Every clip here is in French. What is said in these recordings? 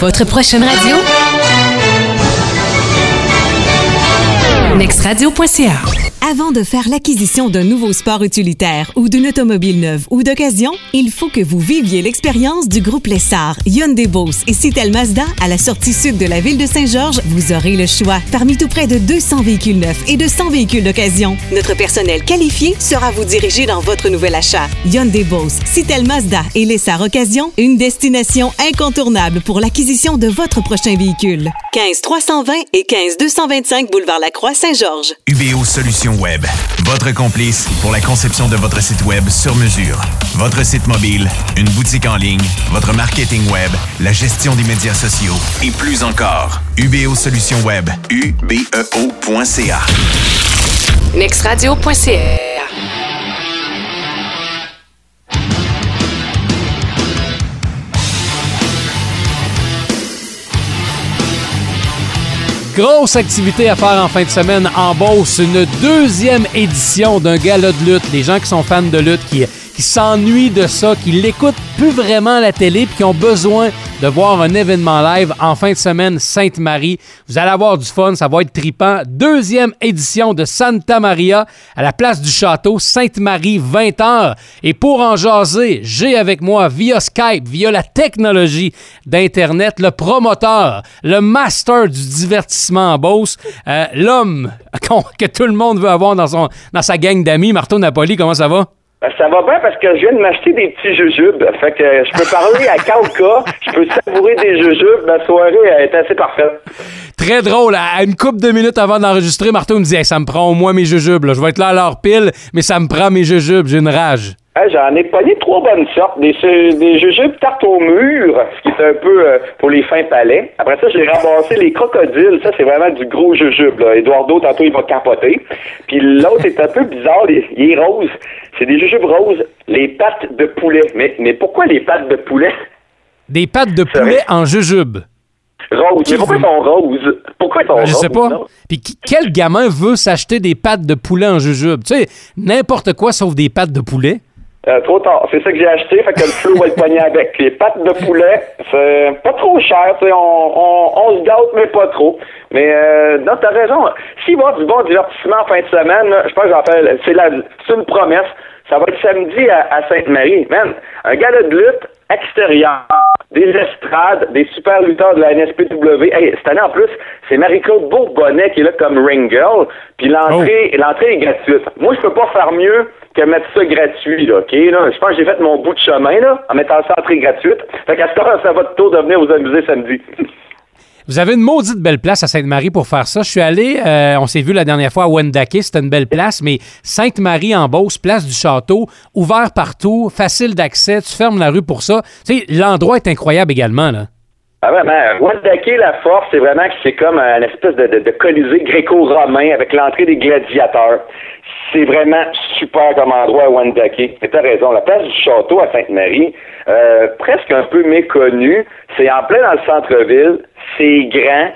Votre prochaine radio? nextradio.ca avant de faire l'acquisition d'un nouveau sport utilitaire ou d'une automobile neuve ou d'occasion, il faut que vous viviez l'expérience du groupe Lessard, Hyundai Boss et Citel Mazda à la sortie sud de la ville de Saint-Georges. Vous aurez le choix parmi tout près de 200 véhicules neufs et de 100 véhicules d'occasion. Notre personnel qualifié sera vous diriger dans votre nouvel achat. Hyundai Boss, Citel Mazda et Lessard Occasion, une destination incontournable pour l'acquisition de votre prochain véhicule. 15 320 et 15 225 boulevard Lacroix Saint-Georges. UBO Solutions Votre complice pour la conception de votre site Web sur mesure. Votre site mobile, une boutique en ligne, votre marketing Web, la gestion des médias sociaux et plus encore. UBO Solutions Web, ubeo.ca. nextradio.ca Grosse activité à faire en fin de semaine en Beauce. Une deuxième édition d'un gala de lutte. Les gens qui sont fans de lutte, qui, qui s'ennuient de ça, qui l'écoutent plus vraiment à la télé, puis qui ont besoin de voir un événement live en fin de semaine Sainte-Marie. Vous allez avoir du fun, ça va être tripant. Deuxième édition de Santa Maria à la place du château Sainte-Marie 20h. Et pour en jaser, j'ai avec moi via Skype, via la technologie d'Internet, le promoteur, le master du divertissement en Beauce, euh, l'homme que tout le monde veut avoir dans, son, dans sa gang d'amis. Marteau Napoli, comment ça va? Ben, ça va bien parce que je viens de m'acheter des petits jujubes. Fait que je peux parler à Kauka, je peux savourer des jujubes. Ma soirée est assez parfaite. Très drôle. À une couple de minutes avant d'enregistrer, Marteau me dit ça me prend au moins mes jujubes. Je vais être là à l'heure pile, mais ça me prend mes jujubes. J'ai une rage. J'en ai pogné trois bonnes sortes. Des, des jujubes tarte au mur, ce qui est un peu euh, pour les fins palais. Après ça, j'ai ramassé les crocodiles. Ça, c'est vraiment du gros jujube. Là. Eduardo, tantôt, il va capoter. Puis l'autre est un peu bizarre. Il est rose. C'est des jujubes roses. Les pattes de poulet. Mais, mais pourquoi les pattes de poulet? Des pattes de poulet en jujube. Rose. Mais pourquoi ils sont roses? Pourquoi ils sont Je sais pas. Puis quel gamin veut s'acheter des pattes de poulet en jujube? Tu sais, n'importe quoi sauf des pattes de poulet. Euh, trop tard. C'est ça que j'ai acheté, fait que le flou va être pogné avec. Les pattes de poulet, c'est pas trop cher, on, on, on, se gâte, mais pas trop. Mais euh, non, t'as raison. S'il va y avoir du bon divertissement en fin de semaine, je pense que j'en fais, c'est, la, c'est une promesse. Ça va être samedi à, à Sainte-Marie. Man, un gala de lutte extérieur, des estrades, des super lutteurs de la NSPW. Hey, cette année, en plus, c'est Marie-Claude Bourbonnet qui est là comme ring girl, puis l'entrée, l'entrée est gratuite. Moi, je peux pas faire mieux que mettre ça gratuit, là, OK? Là, je pense que j'ai fait mon bout de chemin, là, en mettant ça entrée gratuite. Fait qu'à ce temps, ça va de tour de venir vous amuser samedi. Vous avez une maudite belle place à Sainte-Marie pour faire ça. Je suis allé, euh, on s'est vu la dernière fois à Wendake, c'était une belle place, mais Sainte-Marie en Beauce, place du château, ouvert partout, facile d'accès, tu fermes la rue pour ça. Tu sais, l'endroit est incroyable également, là. Ah vraiment, Wendake, la force, c'est vraiment que c'est comme une espèce de, de, de colisée gréco-romain avec l'entrée des gladiateurs. C'est vraiment super comme endroit à Wendake. Tu as raison, la place du château à Sainte-Marie, euh, presque un peu méconnue, c'est en plein dans le centre-ville, c'est grand,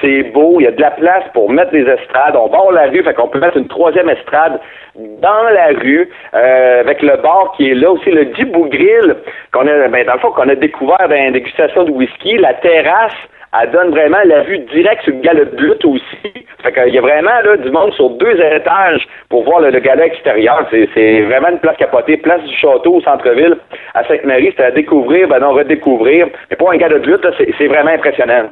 c'est beau, il y a de la place pour mettre des estrades. On bord la rue, fait qu'on peut mettre une troisième estrade dans la rue, euh, avec le bar qui est là aussi, le Dibou Grill, qu'on a, ben, dans le fond, qu'on a découvert dans la dégustation de whisky, la terrasse, elle donne vraiment la vue directe sur le gala de lutte aussi. Fait qu'il y a vraiment là, du monde sur deux étages pour voir le, le extérieur. C'est vraiment une place capotée. Place du château au centre-ville à Sainte-Marie. C'est à découvrir, ben non, redécouvrir. Mais pour un gala de lutte, c'est vraiment impressionnant.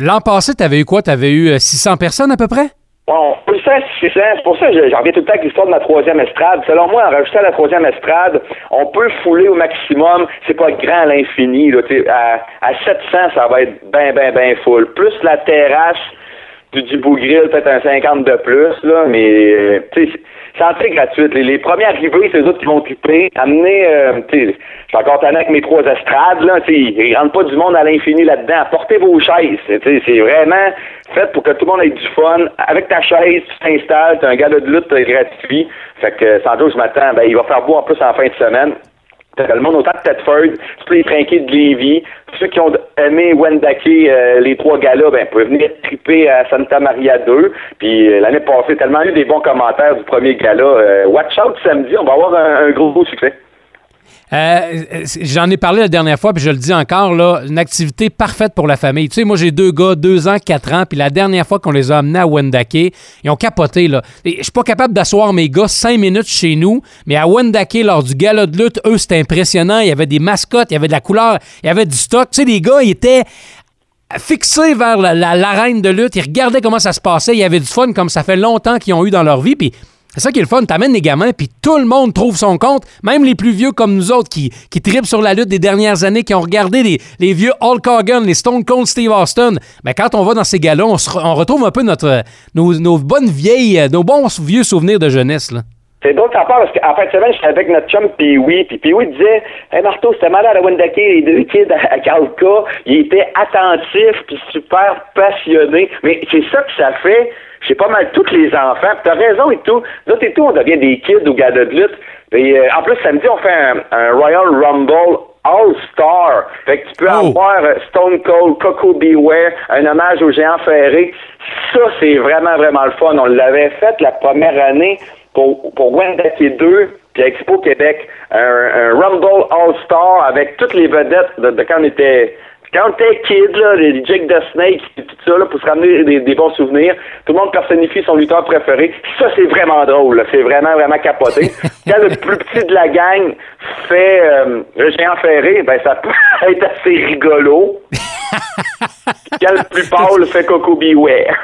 L'an passé, tu avais eu quoi? Tu avais eu 600 personnes à peu près? Bon, pour ça, c'est pour ça que j'en reviens tout le temps avec l'histoire de ma troisième estrade. Selon moi, en rajoutant la troisième estrade, on peut fouler au maximum. C'est pas grand à l'infini. À, à 700, ça va être bien, bien, bien full. Plus la terrasse du Dubou Grill, peut-être un 50 de plus, là, mais tu sais, entrée gratuite. Les, les premiers arrivés, c'est eux autres qui vont triper. Amener, euh, je suis encore tanné avec mes trois estrades, là, tu sais, ils rentrent pas du monde à l'infini là-dedans. Portez vos chaises. C'est vraiment fait pour que tout le monde ait du fun. Avec ta chaise, tu t'installes, t'as un gars de lutte gratuit. Fait que, sans doute, je m'attends, ben, il va faire beau en plus en fin de semaine. Le monde autant de Tedford, tous les trinqués de Lévis, ceux qui ont aimé Wendake, euh, les trois gars-là, ben, peuvent venir triper à Santa Maria 2. Puis euh, l'année passée, tellement eu des bons commentaires du premier gala. Euh, watch out samedi, on va avoir un, un gros, gros succès. Euh, J'en ai parlé la dernière fois, puis je le dis encore, une activité parfaite pour la famille. Tu sais, moi, j'ai deux gars, deux ans, quatre ans, puis la dernière fois qu'on les a amenés à Wendake, ils ont capoté. Là. Je suis pas capable d'asseoir mes gars cinq minutes chez nous, mais à Wendake, lors du gala de lutte, eux, c'était impressionnant. Il y avait des mascottes, il y avait de la couleur, il y avait du stock. Tu sais, les gars, étaient fixés vers l'arène de lutte. Ils regardaient comment ça se passait. Il y avait du fun comme ça fait longtemps qu'ils ont eu dans leur vie. Puis c'est ça qui est le fun. T'amènes les gamins, puis tout le monde trouve son compte. Même les plus vieux comme nous autres qui, qui tripent sur la lutte des dernières années, qui ont regardé les, les vieux Hulk Hogan, les Stone Cold Steve Austin. Mais quand on va dans ces gars-là, on, on, retrouve un peu notre, nos, nos, bonnes vieilles, nos bons vieux souvenirs de jeunesse. Là. C'est drôle ça part parce qu'en fin de semaine, j'étais avec notre chum Pee-Wee, puis Pee-Wee disait Hey Marteau, c'était malade à Wendake, les deux kids à Calca, ils étaient attentifs puis super passionnés. Mais c'est ça que ça fait chez pas mal tous les enfants. T'as raison et tout. Là, et tout, on devient des kids au gars de lutte. Et, euh, en plus, samedi, on fait un, un Royal Rumble All-Star. Fait que tu peux oh. avoir euh, Stone Cold, Coco Beware, un hommage au géant ferré. Ça, c'est vraiment, vraiment le fun. On l'avait fait la première année pour, pour Wendake 2 puis Expo Québec. Un, un Rumble All-Star avec toutes les vedettes de, de quand on était quand t'es kid, là, les Jake the Snake et tout ça, là, pour se ramener des, bons souvenirs, tout le monde personnifie son lutteur préféré. Ça, c'est vraiment drôle. C'est vraiment, vraiment capoté. quand le plus petit de la gang fait euh, le géant ferré, ben ça peut être assez rigolo. quand le plus pâle fait Coco Beware.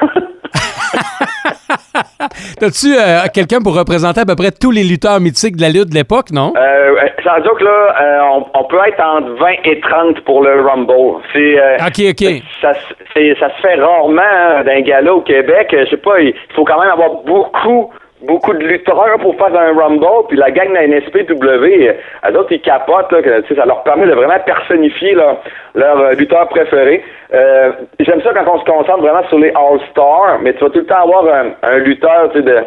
T'as-tu euh, quelqu'un pour représenter à peu près tous les lutteurs mythiques de la lutte de l'époque, non? Euh, sans doute, là, euh, on, peut être entre 20 et 30 pour le Rumble. C'est, euh, OK, OK. Ça, ça se fait rarement hein, d'un gala au Québec. Je sais pas, il faut quand même avoir beaucoup beaucoup de lutteurs pour faire un Rumble, puis la gang de la NSPW, à d'autres, ils capotent, là, que, ça leur permet de vraiment personnifier leur, leur euh, lutteur préféré. Euh, J'aime ça quand on se concentre vraiment sur les All-Stars, mais tu vas tout le temps avoir un, un lutteur, tu sais, de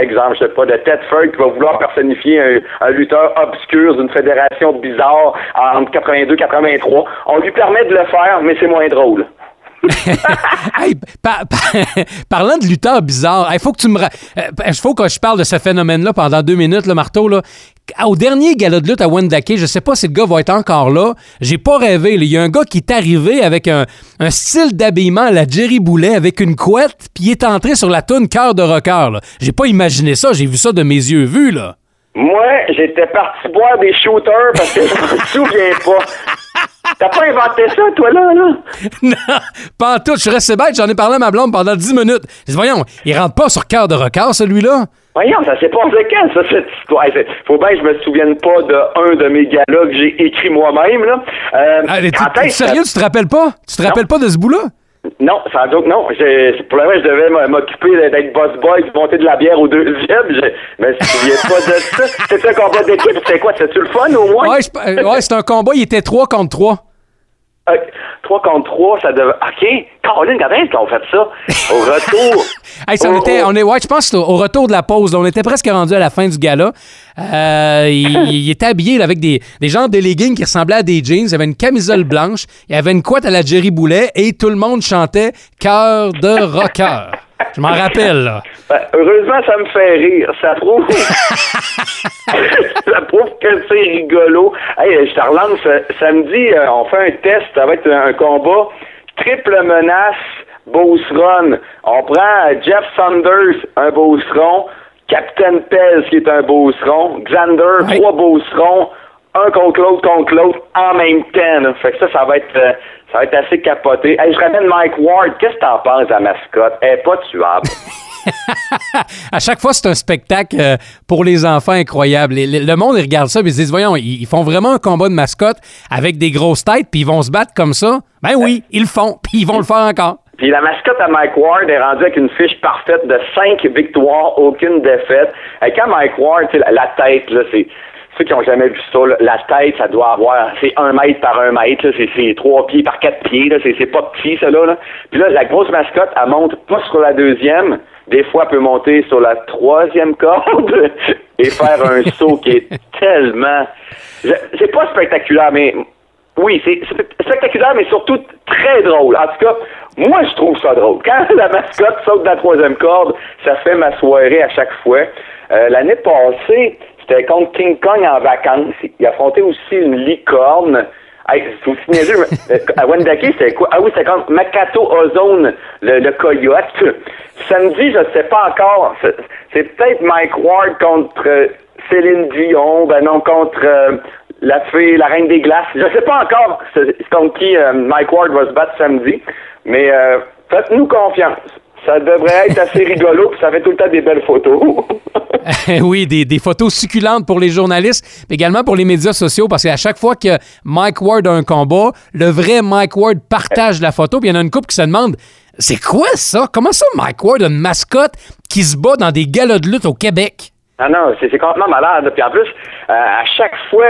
exemple, je sais pas, de Tedford qui va vouloir personnifier un, un lutteur obscur d'une fédération bizarre entre 82 et 83. On lui permet de le faire, mais c'est moins drôle. parlant de lutteurs bizarres, il faut que tu me. Euh, faut je parle de ce phénomène-là pendant deux minutes, le marteau. Là. Au dernier gala de lutte à Wendake, je sais pas si le gars va être encore là. J'ai pas rêvé. Il y a un gars qui est arrivé avec un, un style d'habillement à la Jerry Boulet avec une couette, puis il est entré sur la toune Cœur de rocker. J'ai pas imaginé ça. J'ai vu ça de mes yeux vus. là. Moi, j'étais parti boire des shooters parce que je me souviens pas. T'as pas inventé ça, toi, là, là? non, pas en tout. Je suis resté bête. J'en ai parlé à ma blonde pendant 10 minutes. Voyons, il rentre pas sur cœur de record, celui-là? Voyons, ça s'est passé quand, ça, cette histoire? Faut bien que je me souvienne pas de un de mes gars-là que j'ai écrit moi-même, là. Euh, ah, sérieux, tu te rappelles pas? Tu te rappelles pas de ce bout-là? Non, sans doute, non. Pour le moment, je devais m'occuper d'être boss boy de monter de la bière au deuxième. Je me souviens pas de ça. C'était un combat d'équipe. C'était quoi? C'était-tu le fun au moins? Ouais, euh, ouais c'était un combat. Il était 3 contre 3. 3 contre 3, ça devait. OK. Caroline, quand est-ce qu'on fait ça? Au retour. hey, ça, on était, on est, ouais, je pense au retour de la pause. on était presque rendu à la fin du gala. Euh, il, était habillé avec des, des gens de leggings qui ressemblaient à des jeans. Il avait une camisole blanche. Il avait une couette à la Jerry Boulet et tout le monde chantait Cœur de rocker. Je m'en rappelle, là. Ben, heureusement, ça me fait rire. Ça prouve. ça prouve que c'est rigolo. Hey, je te relance. Samedi, euh, on fait un test. Ça va être un combat. Triple menace, Run. On prend Jeff Saunders, un Beauceron. Captain Pez, qui est un Beauceron. Xander, trois Beaucerons. Un contre l'autre, contre l'autre, en même temps. Fait que ça, ça va être. Euh, ça va être assez capoté. Hey, je ramène Mike Ward. Qu'est-ce que t'en penses, la mascotte? Elle est pas tuable. à chaque fois, c'est un spectacle euh, pour les enfants incroyable. Le, monde, ils regardent ça et ils se disent, voyons, ils font vraiment un combat de mascotte avec des grosses têtes, puis ils vont se battre comme ça. Ben oui, ils le font, puis ils vont le faire encore. Puis la mascotte à Mike Ward est rendue avec une fiche parfaite de cinq victoires, aucune défaite. Et quand Mike Ward, la tête, là, c'est ceux qui n'ont jamais vu ça, la tête, ça doit avoir, c'est un mètre par un mètre, c'est trois pieds par quatre pieds, c'est pas petit, ça là, Puis là, la grosse mascotte, elle monte pas sur la deuxième, des fois, elle peut monter sur la troisième corde et faire un saut qui est tellement... C'est pas spectaculaire, mais... Oui, c'est spectaculaire, mais surtout très drôle. En tout cas, moi, je trouve ça drôle. Quand la mascotte saute de la troisième corde, ça fait ma soirée à chaque fois. Euh, l'année passée, C'était contre King Kong en vacances. Il affrontait aussi une licorne. Hey, c'est aussi niaiseux. à Wendake, c'était quoi? Ah oui, c'était contre Makato Ozone, le, le coyote. Samedi, je ne sais pas encore. C'est, peut-être Mike Ward contre euh, Céline Dion, ben non, contre euh, la fée, la reine des glaces. Je ne sais pas encore contre qui euh, Mike Ward va se battre samedi, mais euh, faites-nous confiance. Ça devrait être assez rigolo, puis ça fait tout le temps des belles photos. oui, des, des photos succulentes pour les journalistes, mais également pour les médias sociaux, parce qu'à chaque fois que Mike Ward a un combat, le vrai Mike Ward partage la photo, puis il y en a une couple qui se demande c'est quoi ça? Comment ça, Mike Ward a une mascotte qui se bat dans des galas de lutte au Québec? Ah non, c'est complètement malade. Puis en plus, euh, à chaque fois,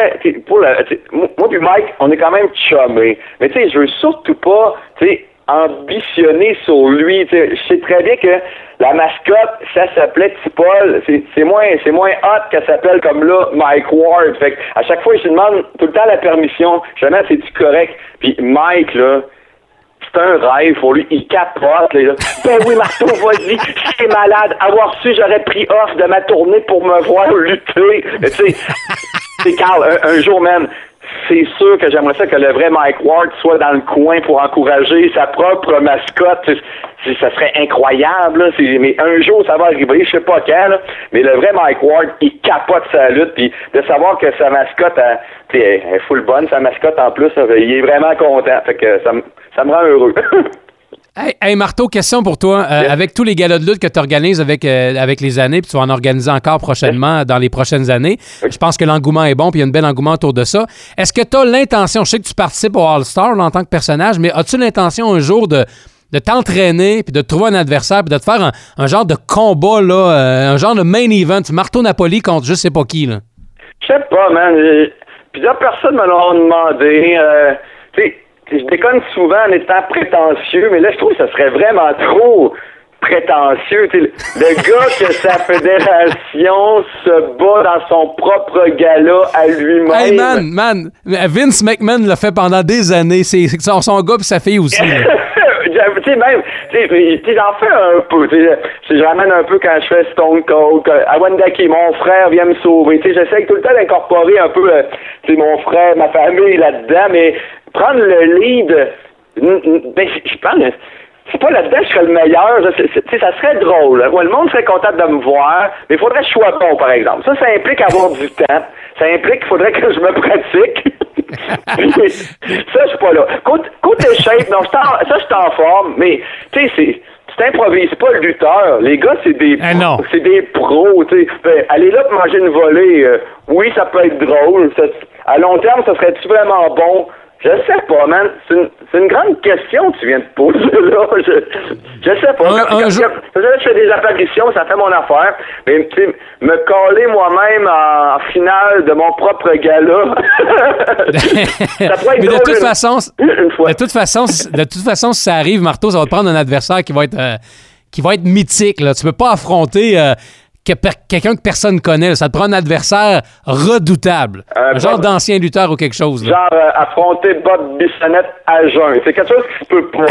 pour le, moi puis Mike, on est quand même chummés. Mais tu sais, je veux surtout pas, tu sais, ambitionner sur lui. Je sais très bien que la mascotte, ça s'appelait Tipol. C'est c'est moins, c'est moins hot qu'elle s'appelle comme là Mike Ward. Fait à chaque fois, je lui demande tout le temps la permission. Jamais c'est-tu correct? Puis Mike, là, c'est un rêve pour lui. Il capote. Ben oui, Marteau, vas-y. C'est malade. Avoir su, j'aurais pris off de ma tournée pour me voir lutter. Tu sais, c'est Carl, un, un jour même, c'est sûr que j'aimerais ça que le vrai Mike Ward soit dans le coin pour encourager sa propre mascotte. Ça serait incroyable. Là. Mais un jour, ça va arriver, je sais pas quand. là. Mais le vrai Mike Ward, il capote sa lutte. Puis de savoir que sa mascotte, sais, elle est full bonne, sa mascotte en plus, il est vraiment content. Fait que ça, ça me rend heureux. Hey, hey, Marteau, question pour toi. Euh. Avec tous les galas de lutte que tu organises avec, euh, avec les années, puis tu vas en organiser encore prochainement dans les prochaines années, je pense que l'engouement est bon, puis il y a un bel engouement autour de ça. Est-ce que tu as l'intention, je sais que tu participes au All-Star en tant que personnage, mais as-tu l'intention un jour de, de t'entraîner, puis de trouver un adversaire, puis de te faire un, un genre de combat, là, euh, un genre de main event, Marteau Napoli contre je sais pas qui? Là? Je sais pas, man. Plusieurs personnes me l'ont demandé. Tu sais, je déconne souvent en étant prétentieux, mais là, je trouve que ça serait vraiment trop prétentieux. Le gars que sa fédération se bat dans son propre gala à lui-même. Hey man, man, Vince McMahon l'a fait pendant des années. C'est son, son gars puis sa fille aussi. tu sais, même, tu j'en fais un peu, tu sais, je ramène un peu quand je fais Stone Cold, Wendake, mon frère vient me sauver, tu sais, j'essaie tout le temps d'incorporer un peu, euh, tu sais, mon frère, ma famille là-dedans, mais prendre le lead, ben, je pense, c'est pas là-dedans que je serais le meilleur, c'est- c'est- ça serait drôle, hein. Le monde serait content de me voir, mais il faudrait que je sois bon, par exemple. Ça, ça implique avoir du temps, ça implique qu'il faudrait que je me pratique. Ça, je suis pas là. Côté, côté shape, non, ça, je suis en forme, mais, tu sais, c'est. Tu t'improvises, c'est pas le lutteur. Les gars, c'est des Ah, non. c'est des pros, tu sais. Ben, aller là pour manger une volée, euh, oui, ça peut être drôle. Ça- à long terme, ça serait-tu vraiment bon? Je sais pas, man. C'est une, grande question que tu viens de poser, là. Je, je sais pas. Un- Quand- un quand- jour- quand je fais des apparitions, ça fait mon affaire. Mais, tu sais, me coller moi-même en, en finale de mon propre gala, ça pourrait être Mais de toute une- façon, une fois. de toute façon, si- de toute façon, si ça arrive, Marteau, ça va te prendre un adversaire qui va être, euh, qui va être mythique. Là. Tu peux pas affronter euh, que per- quelqu'un que personne connaît. Ça te prend un adversaire redoutable. Euh, un genre d'ancien lutteur ou quelque chose. là. Genre euh, affronter Bob Bissonnette à jeun. C'est quelque chose qui se peut pas,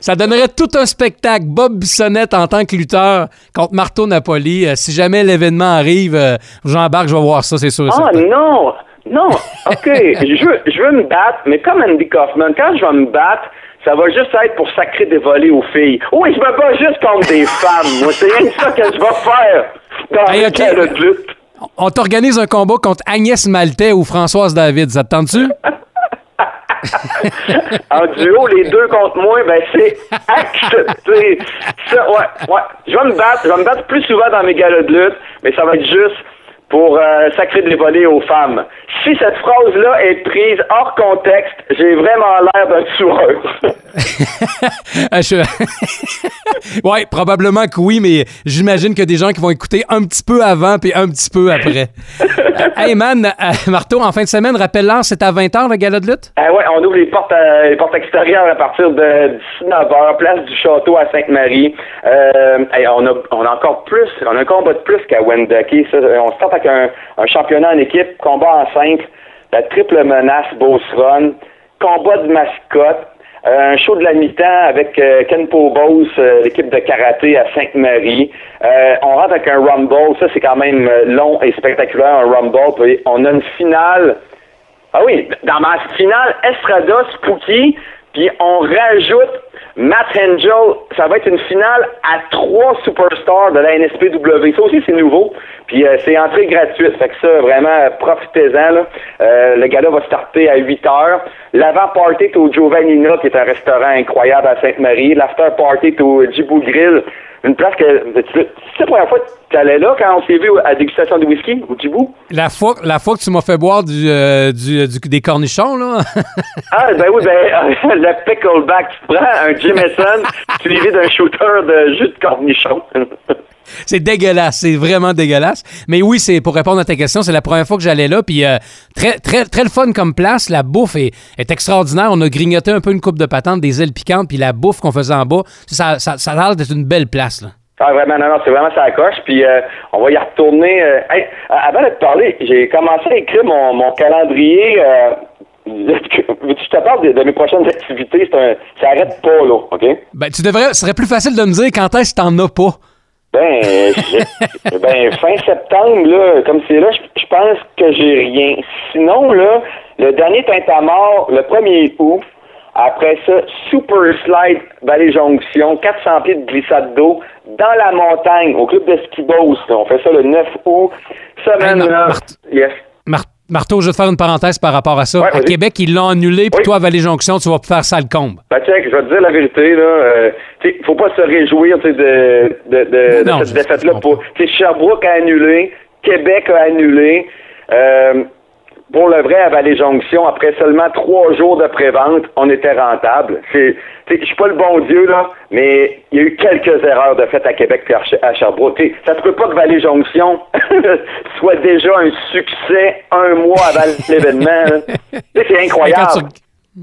ça. Donnerait tout un spectacle. Bob Bissonnette en tant que lutteur contre Marteau Napoli. Euh, si jamais l'événement arrive, j'embarque, je vais voir ça, c'est sûr. Ah certain. non! Non! OK. je, veux, je veux me battre, mais comme Andy Kaufman, quand je vais me battre, ça va juste être pour sacrer des volets aux filles. Oui, je me bats juste contre des femmes, moi. C'est rien que ça que je vais faire dans Hey, les OK. galas de lutte. On t'organise un combat contre Agnès Maltais ou Françoise David. Ça te tente-tu? En duo, les deux contre moi, ben c'est accepté. Ça, ouais, ouais. Je vais me battre, je vais me battre plus souvent dans mes galas de lutte, mais ça va être juste pour euh, sacrer des volets aux femmes. Si cette phrase-là est prise hors contexte, j'ai vraiment l'air d'un je- ouais, probablement que oui, mais j'imagine qu'il y a des gens qui vont écouter un petit peu avant puis un petit peu après. Euh, hey man, euh, Marteau, en fin de semaine, rappelle-leur, c'est à 20h le gala de lutte? Ah ouais, on ouvre les portes, à- les portes extérieures à partir de 19h, place du château à Sainte-Marie. Euh, hey, on, a, on a encore plus, on a un combat de plus qu'à Wendake. On start avec un, championnat en équipe, combat en simple, la triple menace Beauce Run, combat de mascotte. Euh, un show de la mi-temps avec euh, Ken Pobos, euh, l'équipe de karaté à Sainte-Marie. on rentre avec un rumble, ça c'est quand même long et spectaculaire, un rumble. Puis on a une finale. Ah oui, dans ma finale, Estrada, Spooky, puis on rajoute Matt Angel, ça va être une finale à trois superstars de la NSPW. Ça aussi, c'est nouveau. Puis euh, c'est entrée gratuite. Fait que ça, vraiment, profitez-en. Là. Euh, le gala va starter à 8 heures. L'avant-party est au Giovannina, qui est un restaurant incroyable à Sainte-Marie. L'after-party est au Djibou Grill. Une place que. C'est la première fois que tu allais là quand on s'est vu à dégustation de whisky au Djibou? La fois, la fois que tu m'as fait boire du, euh, du, des cornichons, là. ah, ben oui, ben, le pickleback. Tu prends un Jameson suivi d'un shooter de jus de cornichons. c'est dégueulasse, c'est vraiment dégueulasse. Mais oui, c'est pour répondre à ta question, c'est la première fois que j'allais là, puis euh, très, très, très le fun comme place. La bouffe est, est, extraordinaire. On a grignoté un peu une coupe de patente, des ailes piquantes, puis la bouffe qu'on faisait en bas, ça, ça, ça a l'air d'être une belle place. Là. Ah, vraiment, non, non, c'est vraiment ça coche. Puis euh, on va y retourner. Euh, avant de te parler, j'ai commencé à écrire mon, mon calendrier. Je te parle de, mes prochaines activités? Un, ça arrête pas, là, OK? Ben, tu devrais. Ce serait plus facile de me dire quand est-ce que t'en as pas. Ben, ben, fin septembre, là, comme c'est là, je pense que j'ai rien. Sinon, là, le dernier mort, le 1er août, après ça, Super Slide Valley Jonction, 400 pieds de glissade d'eau dans la montagne, au club de ski On fait ça le 9 août. Semaine, là. yes. Marteau, je vais te faire une parenthèse par rapport à ça. à Québec, ils l'ont annulé, puis toi, à Vallée-Jonction, tu vas faire ça le combe. Ben, check, je vais te dire la vérité, là. Euh, faut pas se réjouir de, de, de, de cette défaite-là. Sherbrooke a annulé, Québec a annulé. Euh, pour le vrai, à Vallée-Jonction, après seulement trois jours de prévente, on était rentable. Je suis pas le bon Dieu, là, mais il y a eu quelques erreurs de fait à Québec et à Sherbrooke. T'sais, ça se peut pas que Vallée-Jonction soit déjà un succès un mois avant l'événement. C'est incroyable.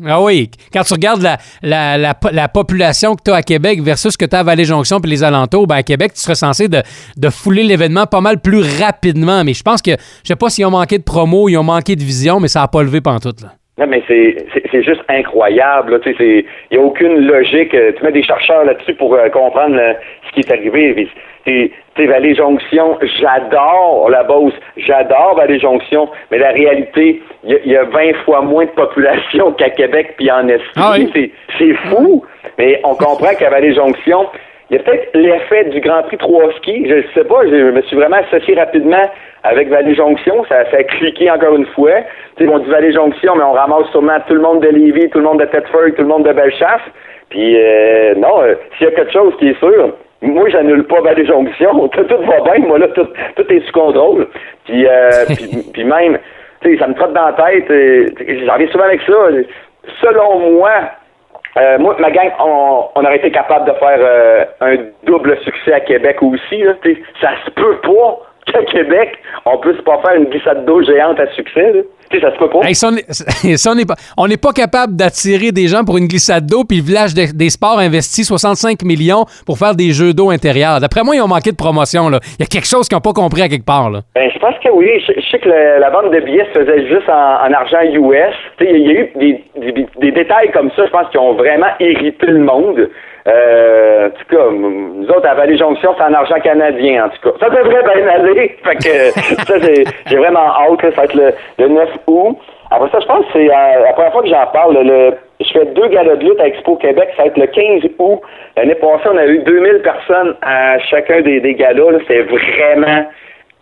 Ah oui, quand tu regardes la, la, la, population que tu as à Québec versus ce que tu as à Vallée-Jonction puis les alentours, ben à Québec, tu serais censé de, de fouler l'événement pas mal plus rapidement. Mais je pense que, je sais pas s'ils ont manqué de promo, ils ont manqué de vision, mais ça n'a pas levé pantoute. Là. Non, mais c'est juste incroyable. Il n'y a aucune logique. Tu mets des chercheurs là-dessus pour euh, comprendre euh, ce qui est arrivé. Tu Vallée Jonction, j'adore la Beauce, j'adore Vallée Jonction, mais la réalité, il y, a 20 fois moins de population qu'à Québec puis en Estrie. Ah c'est fou, mais on comprend qu'à Vallée Jonction, il y a peut-être l'effet du Grand Prix 3 ski, je ne sais pas, je me suis vraiment associé rapidement avec Vallée Jonction, ça, ça a cliqué encore une fois. Tu sais, on dit Vallée Jonction, mais on ramasse sûrement tout le monde de Lévis, tout le monde de Thetford, tout le monde de Bellechasse. Puis euh, non, euh, s'il y a quelque chose qui est sûr, moi, j'annule pas Vallée Jonction. Tout, va bien. Moi, là, tout, est sous contrôle. Puis, euh, puis, même, tu sais, ça me trotte dans la tête. Euh, j'en souvent avec ça. Selon moi, euh, moi, ma gang, on, on, aurait été capable de faire un double succès à Québec aussi. Là, ça se peut pas qu'à Québec, on puisse pas faire une glissade d'eau géante à succès. Là. Ça se peut pas. on n'est pas, capable d'attirer des gens pour une glissade d'eau, puis le village des sports investit 65 millions pour faire des jeux d'eau intérieurs. D'après moi, ils ont manqué de promotion. Là. Il y a quelque chose qu'ils n'ont pas compris à quelque part. Là. Ben, je pense que oui. Je, sais que la vente de billets se faisait juste en, argent US. Il y, a eu des, des, détails comme ça, je pense, qui ont vraiment irrité le monde. Euh, en tout cas, nous autres, à Vallée-Jonction, c'est en argent canadien, en tout cas. Ça devrait bien aller. Fait que ça, j'ai vraiment hâte. ça va être le, le 9 Après ça, je pense que c'est euh, la première fois que j'en parle. Le, je fais deux galas de lutte à Expo Québec. Ça va être le 15 août. L'année passée, on a eu 2000 personnes à chacun des, des galas. C'est vraiment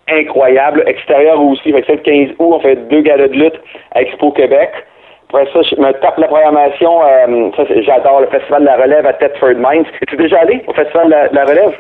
incroyable. Extérieur aussi. Fait que le 15 août, on fait deux galas de lutte à Expo Québec. Après ça, je me tape la programmation. Euh, j'adore le Festival de la Relève à Thetford Mines. Es-tu déjà allé au Festival de la, Relève?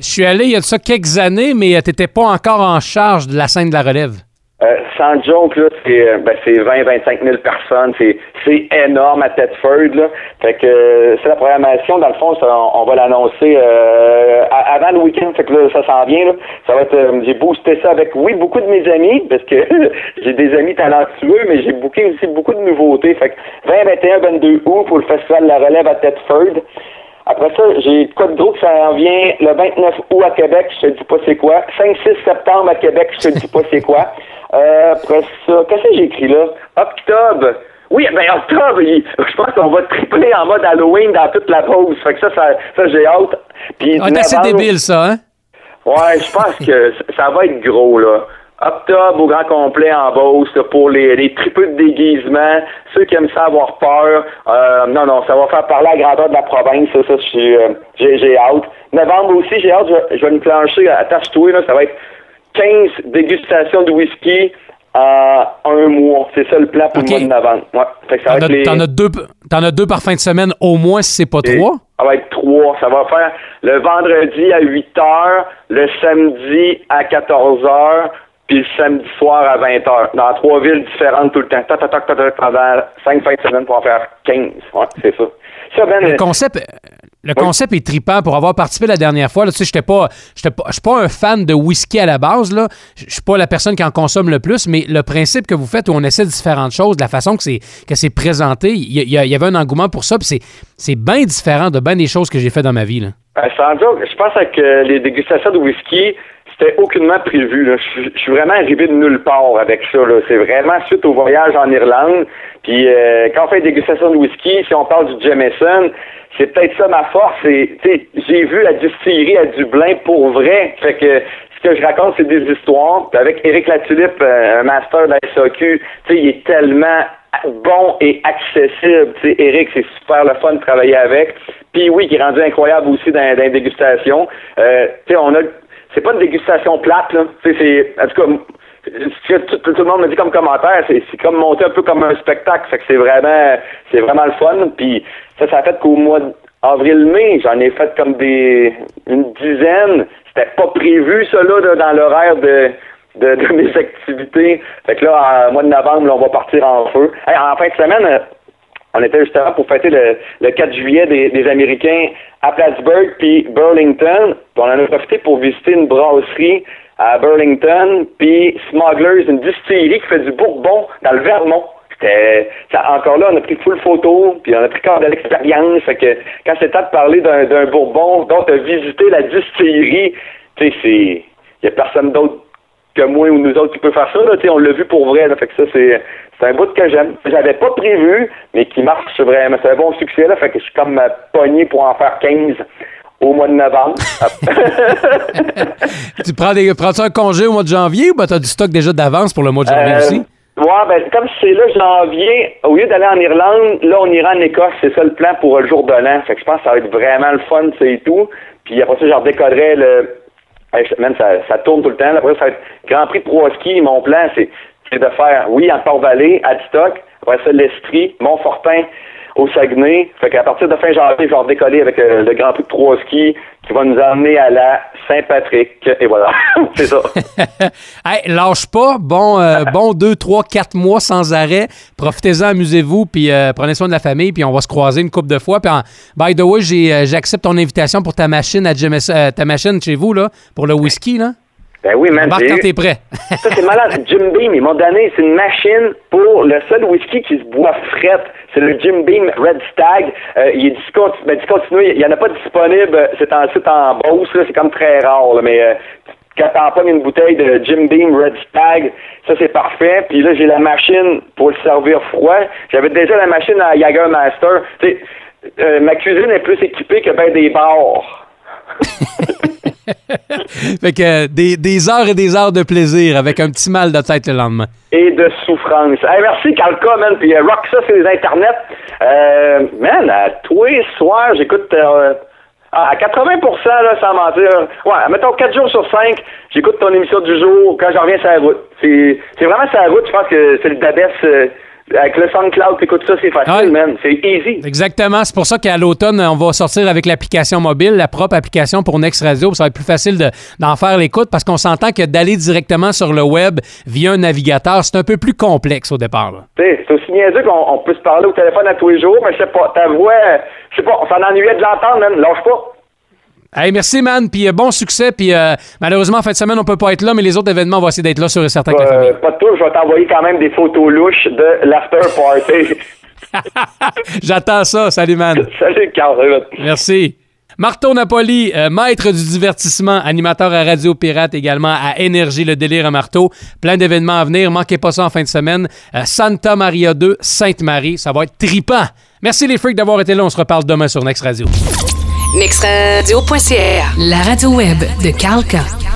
Je suis allé il y a de ça quelques années, mais tu n'étais pas encore en charge de la scène de la relève. Euh, sans joke, là, c'est, euh, ben, c'est 20-25 000 personnes. C'est, c'est énorme à Thetford. Là. Fait que euh, c'est la programmation. Dans le fond, on, va l'annoncer euh, avant le week-end. Fait que là, ça s'en vient. Là. Ça va être. j'ai boosté ça avec, oui, beaucoup de mes amis, parce que j'ai des amis talentueux, mais j'ai booké aussi beaucoup de nouveautés. Fait que 20, 21, 22 août pour le Festival de la Relève à Thetford. Après ça, j'ai Code Groupe, ça en vient le 29 août à Québec, je te dis pas c'est quoi. 5-6 septembre à Québec, je te dis pas c'est quoi. Euh, après ça, qu'est-ce que j'ai écrit là? Octobre. Oui, ben octobre, je pense qu'on va tripler en mode Halloween dans toute la pause. Fait que ça, ça, ça j'ai hâte. Puis ah, c'est assez débile, ça, hein? Ouais, je pense que ça va être gros, là. Octobre au grand complet en Beauce pour les, les tripeux de déguisement, ceux qui aiment ça avoir peur. Euh, non, non, ça va faire parler à la grandeur de la province, ça, ça euh, j'ai, j'ai hâte. Novembre aussi, j'ai hâte, je, je vais me plancher, attache-toi, là, ça va être 15 dégustations de whisky en un mois. C'est ça le plan pour le mois de novembre. Ouais. T'en, as, deux, t'en as deux par fin de semaine au moins si c'est pas trois? Ça va être trois. Ça va faire le vendredi à 8 h, le samedi à 14 h, puis le samedi soir à 20 h. Dans trois villes différentes tout le temps. Tac, tac, tac, tac, pendant cinq fins de semaine pour en faire 15. Ouais, c'est ça. ça ben, le concept, le concept est tripant pour avoir participé la dernière fois. Là, tu sais, j'étais pas, j'étais pas, je suis pas un fan de whisky à la base. Là. Je suis pas la personne qui en consomme le plus, mais le principe que vous faites où on essaie différentes choses, la façon que c'est, que c'est présenté, il y, y, avait un engouement pour ça. Puis c'est, c'est bien différent de bien des choses que j'ai fait dans ma vie. Là. Euh, sans je pense que les dégustations de whisky, c'était aucunement prévu. Je, suis vraiment arrivé de nulle part avec ça. C'est vraiment suite au voyage en Irlande. Puis euh, quand on fait des dégustations de whisky, si on parle du Jameson, c'est peut-être ça ma force. J'ai vu la distillerie à Dublin pour vrai. Fait que ce que je raconte, c'est des histoires. Avec Éric Latulippe, euh, un master de la SAQ, il est tellement bon et accessible. sais, Eric, c'est super le fun de travailler avec. Puis oui, qui est rendu incroyable aussi dans, dans les dégustations. Euh, on a c'est pas une dégustation plate, là. C'est, en tout cas, tout, le monde me dit comme commentaire, c'est, comme monter un peu comme un spectacle. Fait que c'est vraiment, c'est vraiment le fun. Puis ça, ça fait qu'au mois d'avril-mai, j'en ai fait comme des, une dizaine. C'était pas prévu, ça, là, dans l'horaire de, de, mes activités. Fait que là, en mois de novembre, on va partir en feu. en fin de semaine, on était justement pour fêter le, 4 juillet des, Américains à Plattsburgh puis Burlington. Puis on en a profité pour visiter une brasserie à Burlington, puis Smugglers, une distillerie qui fait du bourbon dans le Vermont. C'était encore là, on a pris full photo, puis on a pris quand de l'expérience. Fait que quand c'est temps de parler d'un bourbon, donc de visiter la distillerie, tu sais, c'est. Il n'y a personne d'autre que moi ou nous autres qui peut faire ça. Là, on l'a vu pour vrai. Là, fait que ça, c'est c'est un bout que j'aime. J'avais pas prévu, mais qui marche vraiment. C'est un bon succès, là. Fait que je suis comme pogné pour en faire 15 au mois de novembre. tu prends des, prends-tu un congé au mois de janvier ou ben, tu as du stock déjà d'avance pour le mois de janvier euh, aussi? Ouais, ben, comme c'est là janvier, au lieu d'aller en Irlande, là, on ira en Écosse. C'est ça le plan pour le jour de l'an. Fait que je pense que ça va être vraiment le fun, c'est tout. Puis après ça, je redécoderai le. Même ça, ça tourne tout le temps. Après, ça va être Grand Prix de trois skis. Mon plan, c'est de faire, oui, en Port-Vallée, à Stock, après ça, l'Estrie, Montfortin, au Saguenay. Fait qu'à partir de fin janvier, je vais décoller avec euh, le Grand Prix de trois skis qui va nous emmener à la Saint-Patrick. Et voilà, c'est ça. hey, lâche pas. Bon, euh, bon deux, trois, quatre mois sans arrêt. Profitez-en, amusez-vous, puis euh, prenez soin de la famille, puis on va se croiser une couple de fois. Puis by the way, j'accepte ton invitation pour ta machine à ta machine chez vous, là, pour le whisky, là. Ben oui, man. Embarque quand t'es prêt. ça, c'est malade. Jim Beam, ils m'ont donné, c'est une machine pour le seul whisky qui se boit fret. C'est le Jim Beam Red Stag. Euh, il est discontinu, ben, discontinu, il n'y en a pas disponible. C'est en site en Beauce, c'est comme très rare, là, mais euh, quand t'en une bouteille de Jim Beam Red Stag, ça c'est parfait. Puis là, j'ai la machine pour le servir froid. J'avais déjà la machine à Jagermaster. Tu sais, euh, ma cuisine est plus équipée que ben des bars. fait que des, des, heures et des heures de plaisir avec un petit mal de tête le lendemain. Et de souffrance. merci, Calca, man. Puis euh, rock ça sur les internets. Euh, man, à tous les soirs, j'écoute. Euh, à 80 là, sans mentir. Ouais, mettons 4 jours sur 5, j'écoute ton émission du jour quand je reviens sur la route. C'est, vraiment sur la route, je pense que c'est le Dabès avec le SoundCloud, écoute ça, c'est facile, man. C'est easy. Exactement. C'est pour ça qu'à l'automne, on va sortir avec l'application mobile, la propre application pour Next Radio. Ça va être plus facile d'en faire l'écoute parce qu'on s'entend que d'aller directement sur le web via un navigateur, c'est un peu plus complexe au départ. C'est aussi niaiseux qu'on peut se parler au téléphone à tous les jours, mais je sais pas, ta voix, je sais pas, on s'en ennuyait de l'entendre, man. Lâche pas. Hey, merci, man. Puis euh, bon succès. Puis euh, malheureusement, en fin de semaine, on peut pas être là, mais les autres événements vont essayer d'être là sur certains famille. Pas de tout. Je vais t'envoyer quand même des photos louches de l'after party. J'attends ça. Salut, man. Salut, Carl. Merci. Marteau Napoli, euh, maître du divertissement, animateur à Radio Pirate également, à Énergie, le délire à Marteau. Plein d'événements à venir. Manquez pas ça en fin de semaine. Euh, Santa Maria 2, Sainte-Marie. Ça va être tripant. Merci les freaks d'avoir été là. On se reparle demain sur Next Radio. NextRadio.ca, la radio web de Calca.